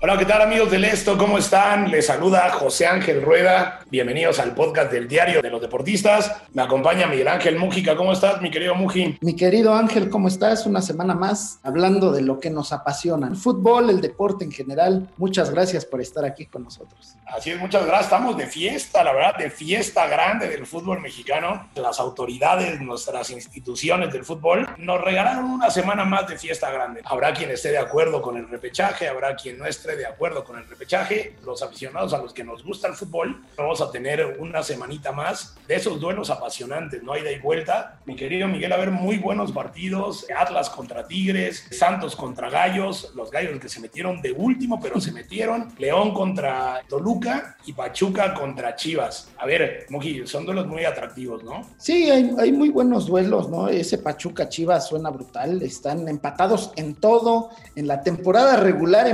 Hola, ¿qué tal amigos del Esto? ¿Cómo están? Les saluda José Ángel Rueda. Bienvenidos al podcast del Diario de los Deportistas. Me acompaña Miguel Ángel Mújica. ¿Cómo estás, mi querido Muji? Mi querido Ángel, ¿cómo estás? Una semana más hablando de lo que nos apasiona, el fútbol, el deporte en general. Muchas gracias por estar aquí con nosotros. Así es, muchas gracias. Estamos de fiesta, la verdad, de fiesta grande del fútbol mexicano. Las autoridades, nuestras instituciones del fútbol nos regalaron una semana más de fiesta grande. Habrá quien esté de acuerdo con el repechaje, habrá quien no esté de acuerdo con el repechaje. Los aficionados a los que nos gusta el fútbol, vamos a tener una semanita más de esos duelos apasionantes, no hay de y vuelta. Mi querido Miguel, a ver, muy buenos partidos. Atlas contra Tigres, Santos contra Gallos, los Gallos que se metieron de último, pero se metieron. León contra Toluca y Pachuca contra Chivas. A ver, Muji, son duelos muy atractivos, ¿no? Sí, hay, hay muy buenos duelos, ¿no? Ese Pachuca Chivas suena brutal. Están empatados en todo. En la temporada regular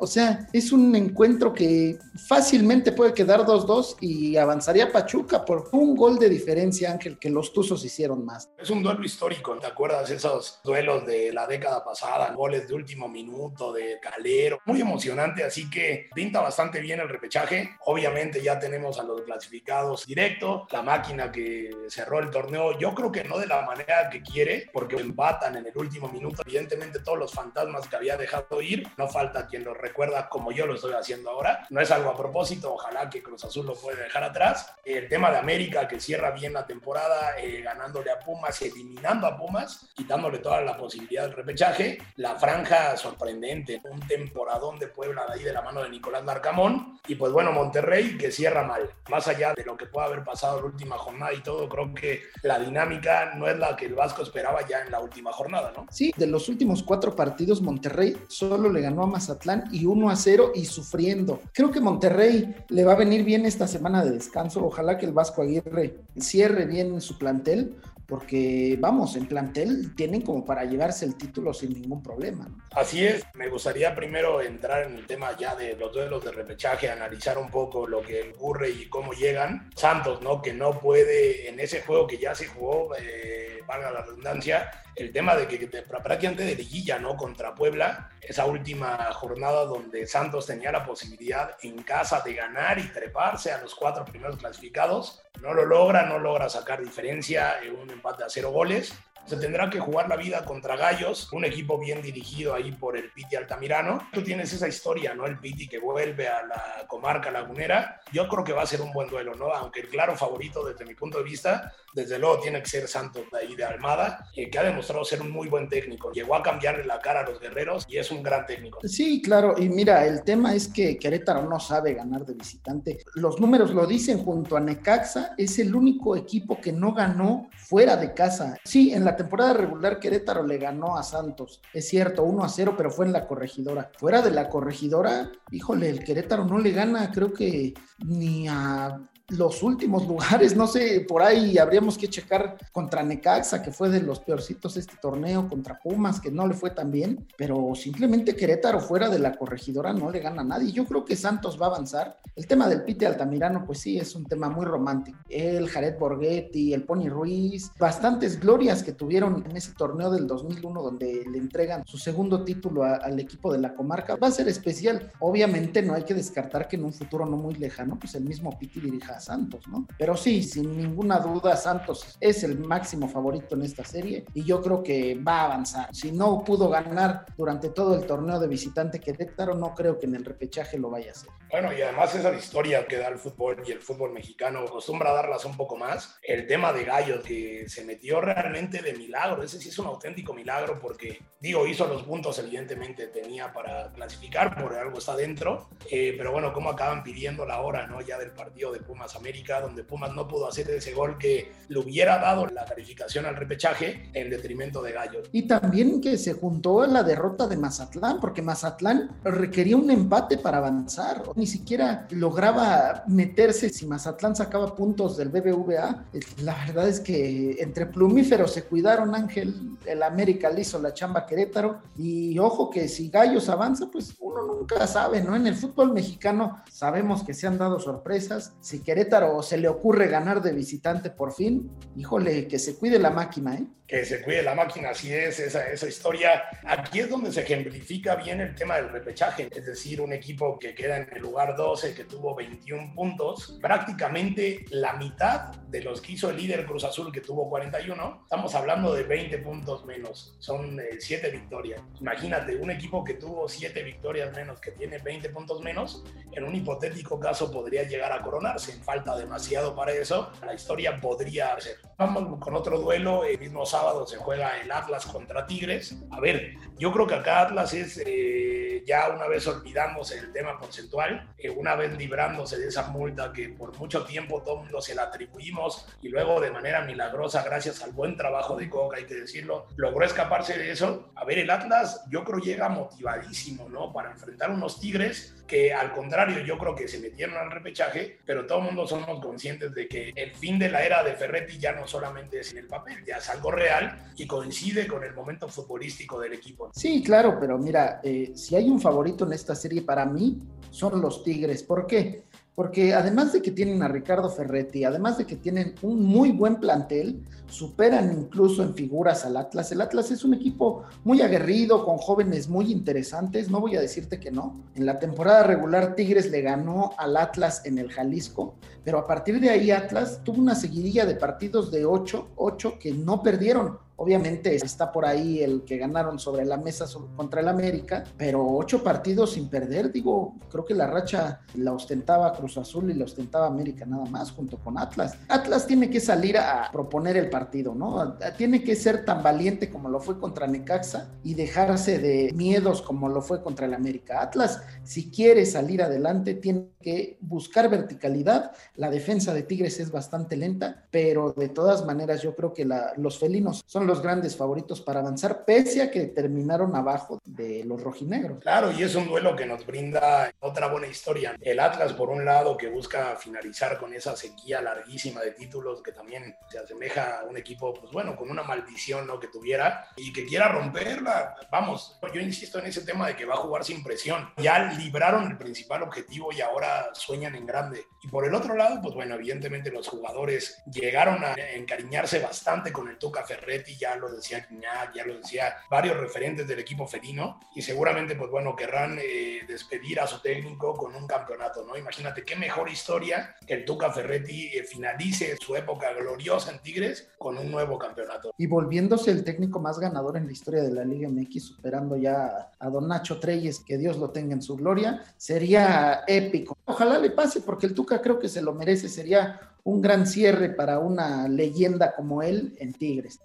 O sea, es un encuentro que fácilmente puede quedar 2-2 y avanzaría Pachuca por un gol de diferencia, Ángel, que los Tuzos hicieron más. Es un duelo histórico, ¿te acuerdas esos duelos de la década pasada? Goles de último minuto, de Calero, muy emocionante, así que pinta bastante bien el repechaje. Obviamente ya tenemos a los clasificados directo, la máquina que cerró el torneo, yo creo que no de la manera que quiere, porque empatan en el último minuto, evidentemente todos los fantasmas que había dejado ir, no falta quien los recuerda como yo lo estoy haciendo ahora. No es algo a propósito, ojalá que Cruz Azul lo pueda dejar atrás. El tema de América que cierra bien la temporada, eh, ganándole a Pumas, eliminando a Pumas, quitándole toda la posibilidad del repechaje. La franja sorprendente, un temporadón de Puebla de ahí de la mano de Nicolás Larcamón. Y pues bueno, Monterrey que cierra mal. Más allá de lo que pueda haber pasado en la última jornada y todo, creo que la dinámica no es la que el Vasco esperaba ya en la última jornada, ¿no? Sí, de los últimos cuatro partidos, Monterrey solo le ganó a Mazatlán y 1 a 0 y sufriendo. Creo que Monterrey le va a venir bien esta semana de descanso. Ojalá que el Vasco Aguirre cierre bien su plantel, porque vamos, en plantel tienen como para llevarse el título sin ningún problema. Así es, me gustaría primero entrar en el tema ya de los duelos de repechaje, analizar un poco lo que ocurre y cómo llegan. Santos, ¿no? Que no puede en ese juego que ya se jugó, eh, valga la redundancia, el tema de que, que prácticamente de liguilla, ¿no? Contra Puebla, esa última jornada donde Santos tenía la posibilidad en casa de ganar y treparse a los cuatro primeros clasificados, no lo logra, no logra sacar diferencia en un empate a cero goles se tendrá que jugar la vida contra Gallos, un equipo bien dirigido ahí por el Piti Altamirano. Tú tienes esa historia, ¿no? El Piti que vuelve a la comarca lagunera. Yo creo que va a ser un buen duelo, ¿no? Aunque el claro favorito desde mi punto de vista, desde luego tiene que ser Santos de ahí de Almada, eh, que ha demostrado ser un muy buen técnico. Llegó a cambiarle la cara a los guerreros y es un gran técnico. Sí, claro. Y mira, el tema es que Querétaro no sabe ganar de visitante. Los números lo dicen junto a Necaxa, es el único equipo que no ganó fuera de casa. Sí, en la temporada regular Querétaro le ganó a Santos, es cierto, 1 a 0, pero fue en la corregidora. Fuera de la corregidora, híjole, el Querétaro no le gana, creo que ni a los últimos lugares, no sé, por ahí habríamos que checar contra Necaxa, que fue de los peorcitos este torneo, contra Pumas, que no le fue tan bien, pero simplemente Querétaro fuera de la corregidora no le gana a nadie. Yo creo que Santos va a avanzar. El tema del Pite Altamirano, pues sí, es un tema muy romántico. El Jared Borghetti, el Pony Ruiz, bastantes glorias que tuvieron en ese torneo del 2001 donde le entregan su segundo título al equipo de la comarca. Va a ser especial. Obviamente no hay que descartar que en un futuro no muy lejano, pues el mismo Piti dirija Santos, ¿no? Pero sí, sin ninguna duda, Santos es el máximo favorito en esta serie y yo creo que va a avanzar. Si no pudo ganar durante todo el torneo de visitante Querétaro, no creo que en el repechaje lo vaya a hacer. Bueno, y además esa historia que da el fútbol y el fútbol mexicano acostumbra darlas un poco más. El tema de Gallos, que se metió realmente de milagro, ese sí es un auténtico milagro porque, digo, hizo los puntos, evidentemente tenía para clasificar, por algo está dentro, eh, pero bueno, cómo acaban pidiendo la hora, ¿no? Ya del partido de Pumas América, donde Pumas no pudo hacer ese gol que le hubiera dado la calificación al repechaje en detrimento de Gallos. Y también que se juntó la derrota de Mazatlán, porque Mazatlán requería un empate para avanzar, ni siquiera lograba meterse si Mazatlán sacaba puntos del BBVA. La verdad es que entre plumíferos se cuidaron Ángel, el América le hizo la chamba Querétaro y ojo que si Gallos avanza, pues uno nunca sabe, ¿no? En el fútbol mexicano sabemos que se han dado sorpresas. Si Querétaro se le ocurre ganar de visitante por fin, híjole, que se cuide la máquina, ¿eh? que se cuide la máquina, así es esa, esa historia. Aquí es donde se ejemplifica bien el tema del repechaje, es decir, un equipo que queda en el lugar 12, que tuvo 21 puntos, prácticamente la mitad de los que hizo el líder Cruz Azul, que tuvo 41, estamos hablando de 20 puntos menos, son 7 eh, victorias. Imagínate, un equipo que tuvo 7 victorias menos, que tiene 20 puntos menos, en un hipotético caso podría llegar a coronarse, falta demasiado para eso, la historia podría ser. Vamos con otro duelo, el mismo sábado se juega el Atlas contra Tigres. A ver, yo creo que acá Atlas es, eh, ya una vez olvidándose el tema porcentual, eh, una vez librándose de esa multa que por mucho tiempo todo mundo se la atribuimos y luego de manera milagrosa, gracias al buen trabajo de Coca, hay que decirlo, logró escaparse de eso. A ver, el Atlas yo creo llega motivadísimo, ¿no? Para enfrentar unos Tigres que al contrario yo creo que se metieron al repechaje, pero todo el mundo somos conscientes de que el fin de la era de Ferretti ya no solamente es en el papel, ya es algo real y coincide con el momento futbolístico del equipo. Sí, claro, pero mira, eh, si hay un favorito en esta serie para mí, son los Tigres. ¿Por qué? Porque además de que tienen a Ricardo Ferretti, además de que tienen un muy buen plantel, superan incluso en figuras al Atlas. El Atlas es un equipo muy aguerrido, con jóvenes muy interesantes, no voy a decirte que no. En la temporada regular Tigres le ganó al Atlas en el Jalisco, pero a partir de ahí Atlas tuvo una seguidilla de partidos de 8, 8 que no perdieron. Obviamente está por ahí el que ganaron sobre la mesa contra el América, pero ocho partidos sin perder, digo, creo que la racha la ostentaba Cruz Azul y la ostentaba América nada más junto con Atlas. Atlas tiene que salir a proponer el partido, ¿no? Tiene que ser tan valiente como lo fue contra Necaxa y dejarse de miedos como lo fue contra el América. Atlas, si quiere salir adelante, tiene que buscar verticalidad. La defensa de Tigres es bastante lenta, pero de todas maneras yo creo que los felinos son los los grandes favoritos para avanzar, pese a que terminaron abajo de los rojinegros. Claro, y es un duelo que nos brinda otra buena historia. El Atlas, por un lado, que busca finalizar con esa sequía larguísima de títulos, que también se asemeja a un equipo, pues bueno, con una maldición ¿no? que tuviera y que quiera romperla. Vamos, yo insisto en ese tema de que va a jugar sin presión. Ya libraron el principal objetivo y ahora sueñan en grande. Y por el otro lado, pues bueno, evidentemente los jugadores llegaron a encariñarse bastante con el Tuca Ferretti ya lo decía ya lo decía varios referentes del equipo felino, y seguramente, pues bueno, querrán eh, despedir a su técnico con un campeonato, ¿no? Imagínate qué mejor historia que el Tuca Ferretti eh, finalice su época gloriosa en Tigres con un nuevo campeonato. Y volviéndose el técnico más ganador en la historia de la Liga MX, superando ya a Don Nacho Treyes, que Dios lo tenga en su gloria, sería épico. Ojalá le pase, porque el Tuca creo que se lo merece, sería un gran cierre para una leyenda como él en Tigres.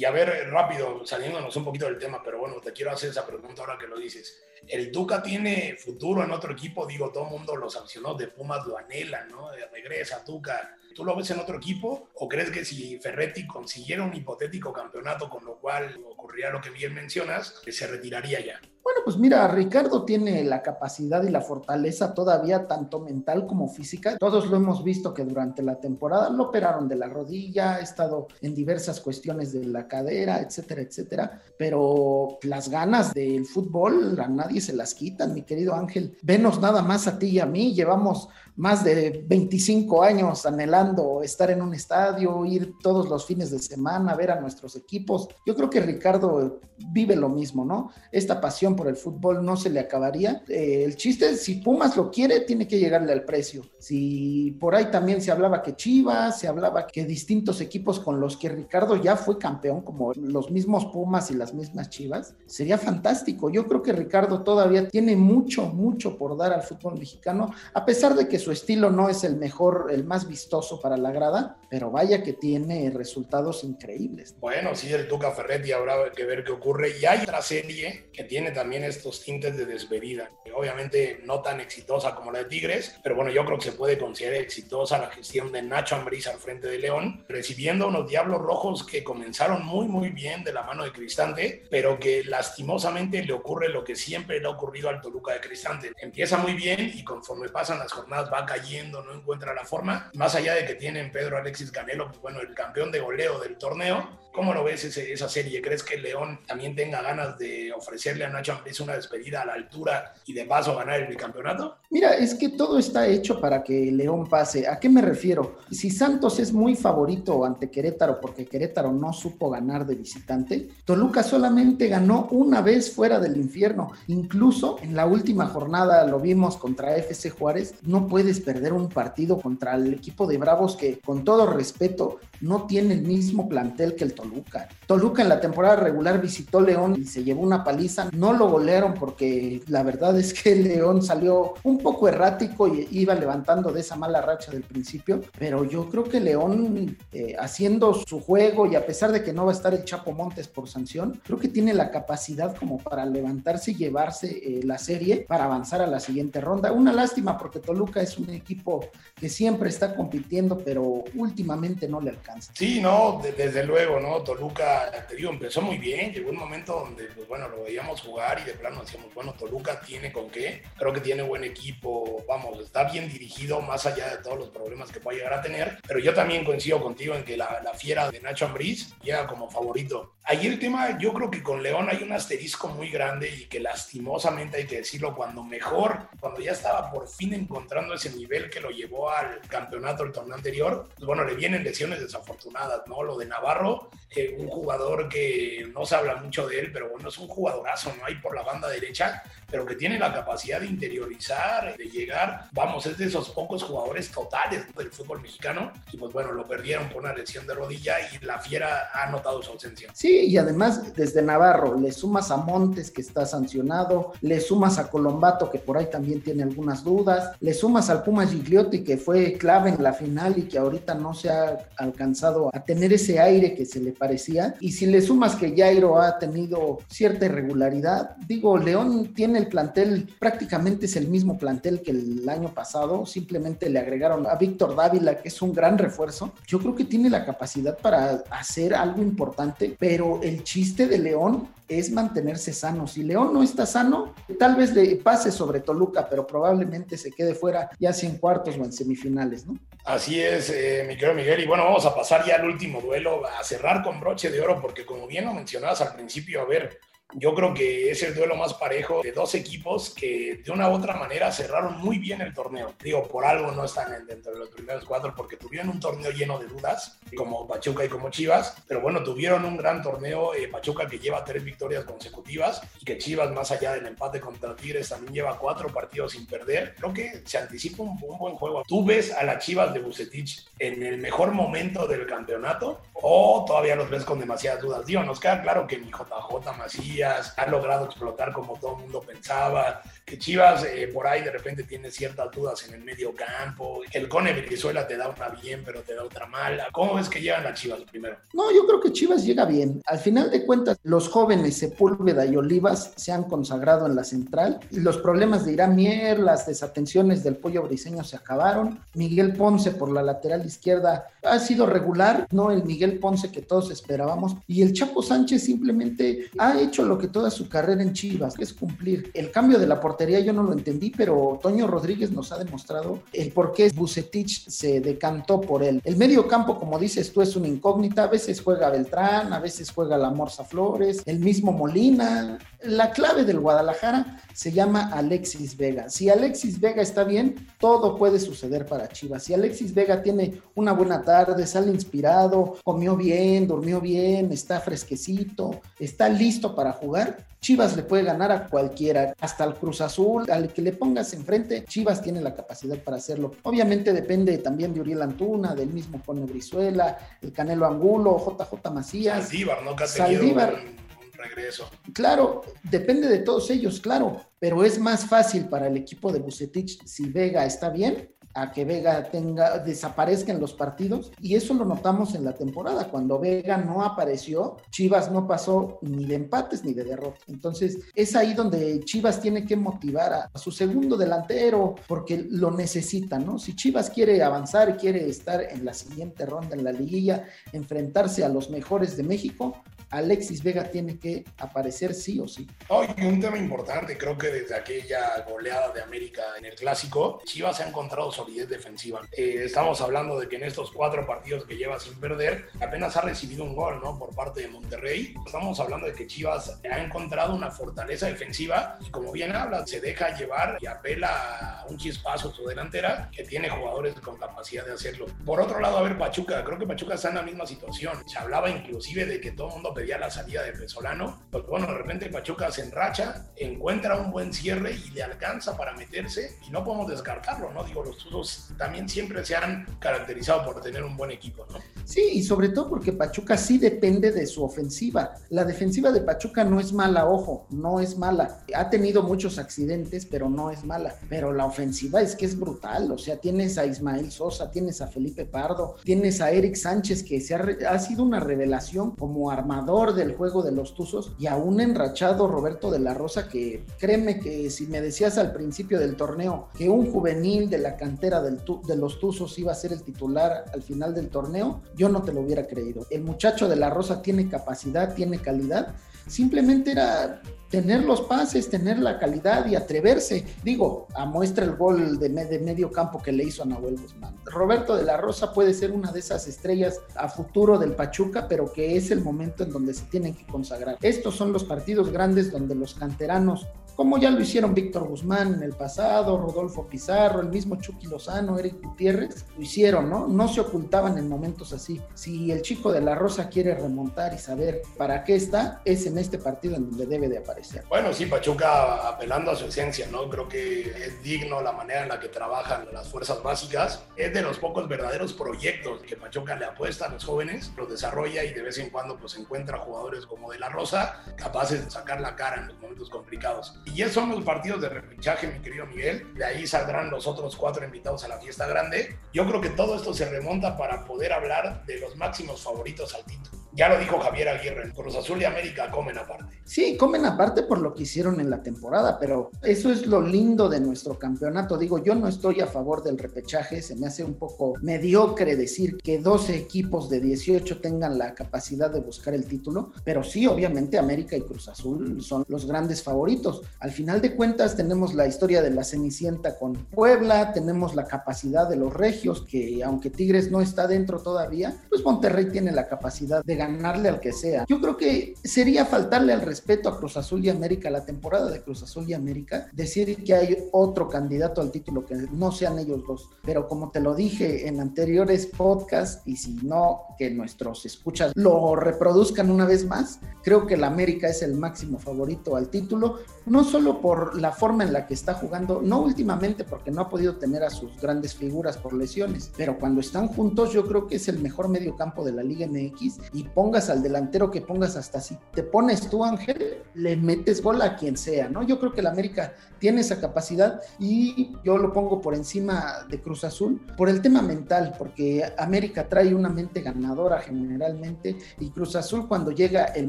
Y a ver, rápido, saliéndonos un poquito del tema, pero bueno, te quiero hacer esa pregunta ahora que lo dices. ¿El Tuca tiene futuro en otro equipo? Digo, todo el mundo, los aficionados de Pumas lo anhelan, ¿no? regresa, Tuca. ¿Tú lo ves en otro equipo? ¿O crees que si Ferretti consiguiera un hipotético campeonato, con lo cual ocurriría lo que bien mencionas, que se retiraría ya? Bueno, pues mira, Ricardo tiene la capacidad y la fortaleza todavía tanto mental como física. Todos lo hemos visto que durante la temporada lo operaron de la rodilla, ha estado en diversas cuestiones de la cadera, etcétera, etcétera. Pero las ganas del fútbol a nadie se las quitan, mi querido Ángel. Venos nada más a ti y a mí. Llevamos más de 25 años anhelando estar en un estadio, ir todos los fines de semana, ver a nuestros equipos. Yo creo que Ricardo vive lo mismo, ¿no? Esta pasión por el fútbol no se le acabaría. Eh, el chiste es, si Pumas lo quiere, tiene que llegarle al precio. Si por ahí también se hablaba que Chivas, se hablaba que distintos equipos con los que Ricardo ya fue campeón, como los mismos Pumas y las mismas Chivas, sería fantástico. Yo creo que Ricardo todavía tiene mucho, mucho por dar al fútbol mexicano, a pesar de que su estilo no es el mejor, el más vistoso para la grada, pero vaya que tiene resultados increíbles. Bueno, sí, el Tuca Ferretti habrá que ver qué ocurre. Y hay otra serie que tiene también estos tintes de despedida. Obviamente no tan exitosa como la de Tigres, pero bueno, yo creo que se puede considerar exitosa la gestión de Nacho Ambriz al frente de León, recibiendo unos Diablos Rojos que comenzaron muy, muy bien de la mano de Cristante, pero que lastimosamente le ocurre lo que siempre le ha ocurrido al Toluca de Cristante. Empieza muy bien y conforme pasan las jornadas va cayendo, no encuentra la forma. Más allá de que tienen Pedro Alexis Canelo, pues bueno, el campeón de goleo del torneo, ¿Cómo lo ves esa serie? ¿Crees que León también tenga ganas de ofrecerle a Nacho Ambriz una despedida a la altura y de paso ganar el bicampeonato? Mira, es que todo está hecho para que León pase. ¿A qué me refiero? Si Santos es muy favorito ante Querétaro porque Querétaro no supo ganar de visitante, Toluca solamente ganó una vez fuera del infierno. Incluso en la última jornada lo vimos contra FC Juárez. No puedes perder un partido contra el equipo de Bravos que, con todo respeto, no tiene el mismo plantel que el Toluca. Toluca en la temporada regular visitó León y se llevó una paliza. No lo golearon porque la verdad es que León salió un poco errático y iba levantando de esa mala racha del principio. Pero yo creo que León, eh, haciendo su juego y a pesar de que no va a estar el Chapo Montes por sanción, creo que tiene la capacidad como para levantarse y llevarse eh, la serie para avanzar a la siguiente ronda. Una lástima porque Toluca es un equipo que siempre está compitiendo, pero últimamente no le alcanza. Sí, no, desde luego, ¿no? Toluca, te digo, empezó muy bien, llegó un momento donde, pues bueno, lo veíamos jugar y de plano decíamos, bueno, Toluca tiene con qué, creo que tiene buen equipo, vamos, está bien dirigido más allá de todos los problemas que pueda llegar a tener, pero yo también coincido contigo en que la, fiera de Nacho Ambriz llega como favorito. Ahí el tema, yo creo que con León hay un asterisco muy grande y que lastimosamente hay que decirlo, cuando mejor, cuando ya estaba por fin encontrando ese nivel que lo llevó al campeonato el torneo anterior, pues bueno, le vienen lesiones desafortunadas, ¿no? Lo de Navarro, eh, un jugador que no se habla mucho de él, pero bueno, es un jugadorazo, ¿no? Hay por la banda derecha, pero que tiene la capacidad de interiorizar, de llegar, vamos, es de esos pocos jugadores totales del fútbol mexicano, y pues bueno, lo perdieron por una lesión de rodilla y la fiera ha notado su ausencia. Sí, y además desde Navarro le sumas a Montes que está sancionado, le sumas a Colombato que por ahí también tiene algunas dudas, le sumas al Puma Gigliotti que fue clave en la final y que ahorita no se ha alcanzado a tener ese aire que se le parecía, y si le sumas que Jairo ha tenido cierta irregularidad, digo, León tiene el plantel, prácticamente es el mismo plantel que el año pasado, simplemente le agregaron a Víctor Dávila, que es un gran refuerzo. Yo creo que tiene la capacidad para hacer algo importante, pero el chiste de León es mantenerse sano. Si León no está sano, tal vez le pase sobre Toluca, pero probablemente se quede fuera ya sea en cuartos o en semifinales, ¿no? Así es, eh, mi querido Miguel. Y bueno, vamos a pasar ya al último duelo, a cerrar con broche de oro, porque como bien lo mencionabas al principio, a ver, yo creo que es el duelo más parejo de dos equipos que de una u otra manera cerraron muy bien el torneo. Digo, por algo no están dentro de los primeros cuatro porque tuvieron un torneo lleno de dudas, como Pachuca y como Chivas, pero bueno, tuvieron un gran torneo. Eh, Pachuca que lleva tres victorias consecutivas y que Chivas, más allá del empate contra Tigres, también lleva cuatro partidos sin perder. Creo que se anticipa un, un buen juego. ¿Tú ves a las Chivas de Bucetich en el mejor momento del campeonato o todavía los ves con demasiadas dudas? Digo, nos queda claro que mi JJ Macías ha logrado explotar como todo el mundo pensaba, que Chivas eh, por ahí de repente tiene ciertas dudas en el medio campo, el Cone Venezuela te da una bien, pero te da otra mala. ¿Cómo ves que llegan a Chivas primero? No, yo creo que Chivas llega bien. Al final de cuentas, los jóvenes Sepúlveda y Olivas se han consagrado en la central. Los problemas de Irán Mier, las desatenciones del pollo briseño se acabaron. Miguel Ponce por la lateral izquierda ha sido regular, no el Miguel Ponce que todos esperábamos. Y el Chapo Sánchez simplemente ha hecho lo que toda su carrera en Chivas, es cumplir. El cambio de la portería yo no lo entendí, pero Toño Rodríguez nos ha demostrado el por qué Bucetich se decantó por él. El medio campo, como dices tú, es una incógnita. A veces juega Beltrán, a veces juega la Morsa Flores, el mismo Molina. La clave del Guadalajara se llama Alexis Vega. Si Alexis Vega está bien, todo puede suceder para Chivas. Si Alexis Vega tiene una buena tarde, sale inspirado, comió bien, durmió bien, está fresquecito, está listo para jugar, Chivas le puede ganar a cualquiera, hasta al Cruz Azul, al que le pongas enfrente, Chivas tiene la capacidad para hacerlo. Obviamente depende también de Uriel Antuna, del mismo Pone Brizuela, el Canelo Angulo, JJ Macías. Saldívar, ¿no? Que ha Saldívar. Un, regreso. Claro, depende de todos ellos, claro, pero es más fácil para el equipo de Bucetich si Vega está bien a que Vega tenga, desaparezca en los partidos. Y eso lo notamos en la temporada. Cuando Vega no apareció, Chivas no pasó ni de empates ni de derrotas. Entonces, es ahí donde Chivas tiene que motivar a, su segundo delantero porque lo necesita, ¿no? Si Chivas quiere avanzar quiere estar en la siguiente ronda en la liguilla, enfrentarse a los mejores de México, Alexis Vega tiene que aparecer sí o sí. Oh, un tema importante, creo que desde aquella goleada de América en el clásico, Chivas ha encontrado solidez defensiva. Eh, estamos hablando de que en estos cuatro partidos que lleva sin perder, apenas ha recibido un gol, ¿no? Por parte de Monterrey. Estamos hablando de que Chivas ha encontrado una fortaleza defensiva y como bien habla, se deja llevar y apela a un chispazo su delantera que tiene jugadores con capacidad de hacerlo. Por otro lado, a ver, Pachuca, creo que Pachuca está en la misma situación. Se hablaba inclusive de que todo el mundo pedía la salida de Pesolano, porque bueno, de repente Pachuca se enracha, encuentra un buen cierre y le alcanza para meterse y no podemos descartarlo, ¿no? Digo, los Tuzos también siempre se han caracterizado por tener un buen equipo, ¿no? Sí, y sobre todo porque Pachuca sí depende de su ofensiva. La defensiva de Pachuca no es mala, ojo, no es mala. Ha tenido muchos accidentes, pero no es mala. Pero la ofensiva es que es brutal, o sea, tienes a Ismael Sosa, tienes a Felipe Pardo, tienes a Eric Sánchez, que se ha, ha sido una revelación como armador del juego de los Tuzos, y a un enrachado Roberto de la Rosa, que créeme que si me decías al principio del torneo que un juvenil de la cantera del de los Tuzos iba a ser el titular al final del torneo, yo no te lo hubiera creído. El muchacho de la Rosa tiene capacidad, tiene calidad, simplemente era tener los pases, tener la calidad y atreverse. Digo, a muestra el gol de, de, medio campo que le hizo a Nahuel Guzmán. Roberto de la Rosa puede ser una de esas estrellas a futuro del Pachuca, pero que es el momento en donde se tienen que consagrar. Estos son los partidos grandes donde los canteranos como ya lo hicieron Víctor Guzmán en el pasado, Rodolfo Pizarro, el mismo Chucky Lozano, Eric Gutiérrez, lo hicieron, ¿no? No se ocultaban en momentos así. Si el chico de la Rosa quiere remontar y saber para qué está, es en este partido en donde debe de aparecer. Bueno, sí, Pachuca apelando a su esencia, ¿no? Creo que es digno la manera en la que trabajan las fuerzas básicas. Es de los pocos verdaderos proyectos que Pachuca le apuesta a los jóvenes, los desarrolla y de vez en cuando pues encuentra jugadores como de la Rosa capaces de sacar la cara en los momentos complicados. Y esos son los partidos de repechaje, mi querido Miguel. De ahí saldrán los otros cuatro invitados a la fiesta grande. Yo creo que todo esto se remonta para poder hablar de los máximos favoritos al título. Ya lo dijo Javier Aguirre, Cruz Azul y América comen aparte. Sí, comen aparte por lo que hicieron en la temporada, pero eso es lo lindo de nuestro campeonato. Digo, yo no estoy a favor del repechaje, se me hace un poco mediocre decir que 12 equipos de 18 tengan la capacidad de buscar el título, pero sí, obviamente América y Cruz Azul son los grandes favoritos. Al final de cuentas tenemos la historia de la Cenicienta con Puebla, tenemos la capacidad de los Regios, que aunque Tigres no está dentro todavía, pues Monterrey tiene la capacidad de ganarle al que sea. Yo creo que sería faltarle al respeto a Cruz Azul y América, la temporada de Cruz Azul y América, decir que hay otro candidato al título que no sean ellos dos. Pero como te lo dije en anteriores podcasts, y si no, que nuestros escuchas lo reproduzcan una vez más, creo que la América es el máximo favorito al título, no solo por la forma en la que está jugando, no últimamente porque no ha podido tener a sus grandes figuras por lesiones, pero cuando están juntos yo creo que es el mejor medio campo de la Liga MX y pongas al delantero que pongas hasta si te pones tú Ángel, le metes gol a quien sea, ¿no? Yo creo que la América tiene esa capacidad y yo lo pongo por encima de Cruz Azul por el tema mental, porque América trae una mente ganadora generalmente y Cruz Azul cuando llega el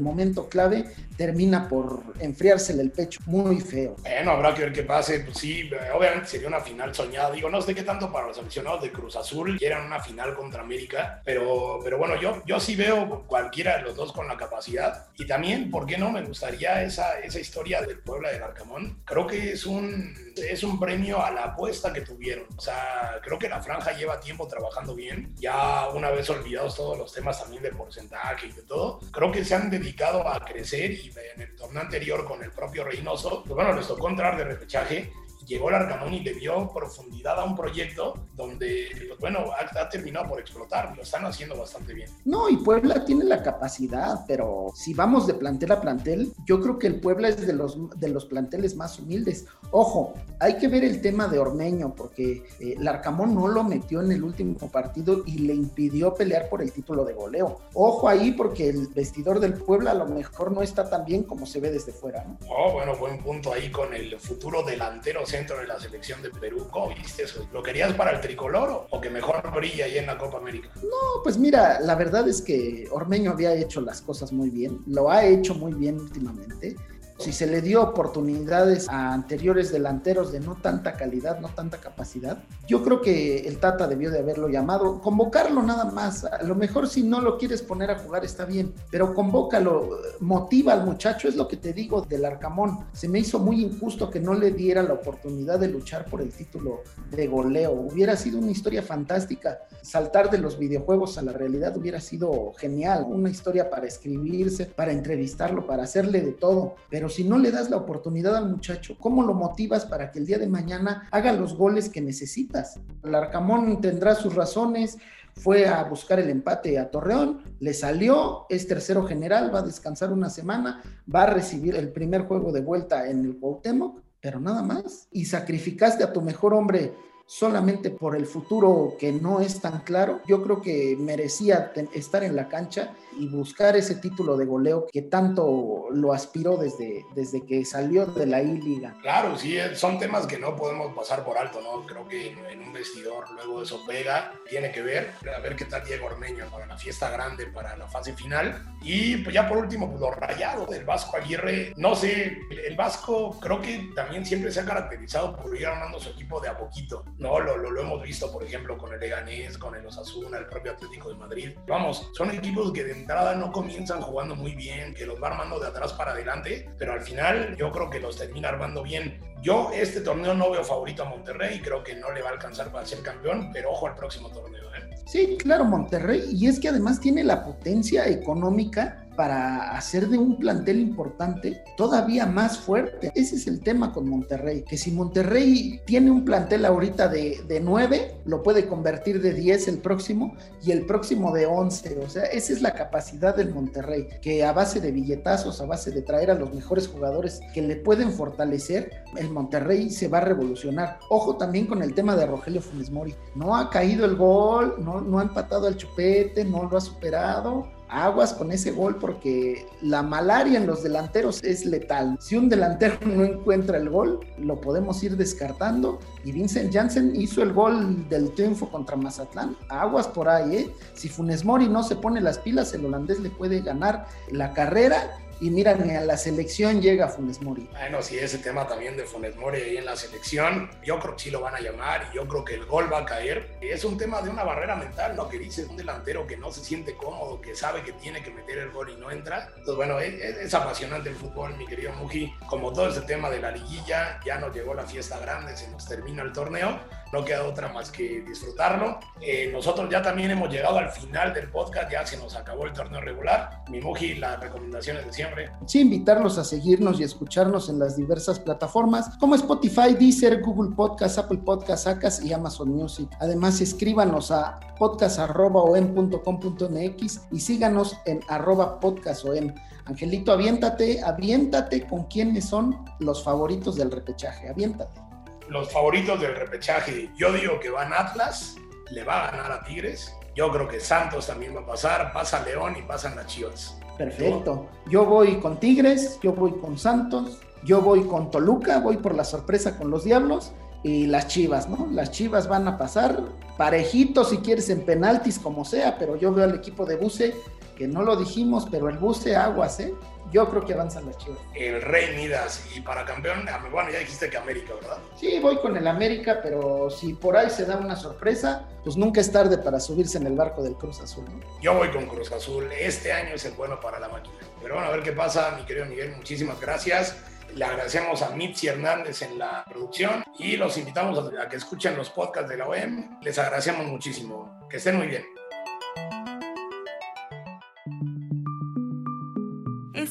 momento clave termina por enfriársele el pecho muy feo. Bueno, habrá que ver qué pase, pues sí, obviamente sería una final soñada, digo, no sé qué tanto para los aficionados de Cruz Azul quieran una final contra América, pero, pero bueno, yo, yo sí veo cualquiera de los dos con la capacidad y también, ¿por qué no? Me gustaría esa, esa historia del Puebla del Arcamón, creo que es un, es un premio a la apuesta que tuvieron. O sea, creo que la franja lleva tiempo trabajando bien. Ya una vez olvidados todos los temas también de porcentaje y de todo, creo que se han dedicado a crecer y en el torneo anterior con el propio Reynoso, pues bueno, les tocó entrar de repechaje llegó el Arcamón y le dio profundidad a un proyecto donde, pues, bueno, ha, terminado por explotar, lo están haciendo bastante bien. No, y Puebla tiene la capacidad, pero si vamos de plantel a plantel, yo creo que el Puebla es de los, de los planteles más humildes. Ojo, hay que ver el tema de Ormeño, porque eh, el Arcamón no lo metió en el último partido y le impidió pelear por el título de goleo. Ojo ahí, porque el vestidor del Puebla a lo mejor no está tan bien como se ve desde fuera, ¿no? Oh, bueno, buen punto ahí con el futuro delantero centro de la selección de Perú. ¿Cómo viste eso? ¿Lo querías para el tricolor o que mejor brilla ahí en la Copa América? No, pues mira, la verdad es que Ormeño había hecho las cosas muy bien, lo ha hecho muy bien últimamente si se le dio oportunidades a anteriores delanteros de no tanta calidad, no tanta capacidad, yo creo que el Tata debió de haberlo llamado, convocarlo nada más. A lo mejor si no lo quieres poner a jugar está bien, pero convócalo, motiva al muchacho, es lo que te digo del Arcamón. Se me hizo muy injusto que no le diera la oportunidad de luchar por el título de goleo. Hubiera sido una historia fantástica. Saltar de los videojuegos a la realidad hubiera sido genial, una historia para escribirse, para entrevistarlo, para hacerle de todo, pero si no le das la oportunidad al muchacho, ¿cómo lo motivas para que el día de mañana haga los goles que necesitas? El Arcamón tendrá sus razones, fue a buscar el empate a Torreón, le salió, es tercero general, va a descansar una semana, va a recibir el primer juego de vuelta en el Cuauhtémoc, pero nada más. Y sacrificaste a tu mejor hombre solamente por el futuro que no es tan claro, yo creo que merecía estar en la cancha y buscar ese título de goleo que tanto lo aspiró desde, desde que salió de la I-Liga. Claro, sí, eh, son temas que no podemos pasar por alto, ¿no? Creo que en un vestidor luego eso pega, tiene que ver, a ver qué tal Diego Ormeño para la fiesta grande, para la fase final. Y pues ya por último, pues los rayados del Vasco Aguirre, no sé, el Vasco creo que también siempre se ha caracterizado por ir armando su equipo de a poquito, ¿no? Lo, lo, hemos visto, por ejemplo, con el Leganés, con el Osasuna, el propio Atlético de Madrid. Vamos, son equipos que de entrada no comienzan jugando muy bien, que los va armando de atrás para adelante, pero al final yo creo que los termina armando bien. Yo este torneo no veo favorito a Monterrey, creo que no le va a alcanzar para ser campeón, pero ojo al próximo torneo. ¿eh? Sí, claro, Monterrey, y es que además tiene la potencia económica para hacer de un plantel importante todavía más fuerte. Ese es el tema con Monterrey, que si Monterrey tiene un plantel ahorita de, de 9, lo puede convertir de 10 el próximo y el próximo de 11. O sea, esa es la capacidad del Monterrey, que a base de billetazos, a base de traer a los mejores jugadores que le pueden fortalecer, el Monterrey se va a revolucionar. Ojo también con el tema de Rogelio Funes Mori. No ha caído el gol, no, no ha empatado al chupete, no lo ha superado aguas con ese gol porque la malaria en los delanteros es letal. Si un delantero no encuentra el gol, lo podemos ir descartando. Y Vincent Janssen hizo el gol del triunfo contra Mazatlán. Aguas por ahí, ¿eh? Si Funes Mori no se pone las pilas, el holandés le puede ganar la carrera y mira, ni a la selección llega Funes Mori. Bueno, sí, ese tema también de Funes Mori ahí en la selección, yo creo que sí lo van a llamar y yo creo que el gol va a caer. Es un tema de una barrera mental, ¿no? Que dice un delantero que no se siente cómodo, que sabe que tiene que meter el gol y no entra. Entonces, bueno, es, es apasionante el fútbol, mi querido Muji. Como todo ese tema de la liguilla, ya nos llegó la fiesta grande, se nos termina el torneo no queda otra más que disfrutarlo. Eh, nosotros ya también hemos llegado al final del podcast, ya se nos acabó el torneo regular. Mi Muji, las recomendaciones de siempre. Sí, invitarlos a seguirnos y escucharnos en las diversas plataformas como Spotify, Deezer, Google Podcast, Apple Podcast, Acas y Amazon Music. Además, escríbanos a podcast.om.com.mx y síganos en arroba podcastom. Angelito, aviéntate, aviéntate con quiénes son los favoritos del repechaje, aviéntate los favoritos del repechaje. Yo digo que van Atlas, le va a ganar a Tigres. Yo creo que Santos también va a pasar, pasa León y pasan las Chivas. Perfecto. Yo voy con Tigres, yo voy con Santos, yo voy con Toluca, voy por la sorpresa con los Diablos y las Chivas, ¿no? Las Chivas van a pasar parejitos si quieres en penaltis como sea, pero yo veo al equipo de Buse que no lo dijimos, pero el Buse aguas, ¿eh? Yo creo que avanzan las Chivas. El Rey Midas. Y para campeón, ah, bueno, ya dijiste que América, ¿verdad? Sí, voy con el América, pero si por ahí se da una sorpresa, pues nunca es tarde para subirse en el barco del Cruz Azul, ¿no? Yo voy con Cruz Azul. Este año es el bueno para la máquina. Pero bueno, a ver qué pasa, mi querido Miguel. Muchísimas gracias. Le agradecemos a Mitzi Hernández en la producción y los invitamos a que escuchen los podcasts de la OEM. Les agradecemos muchísimo. Que estén muy bien.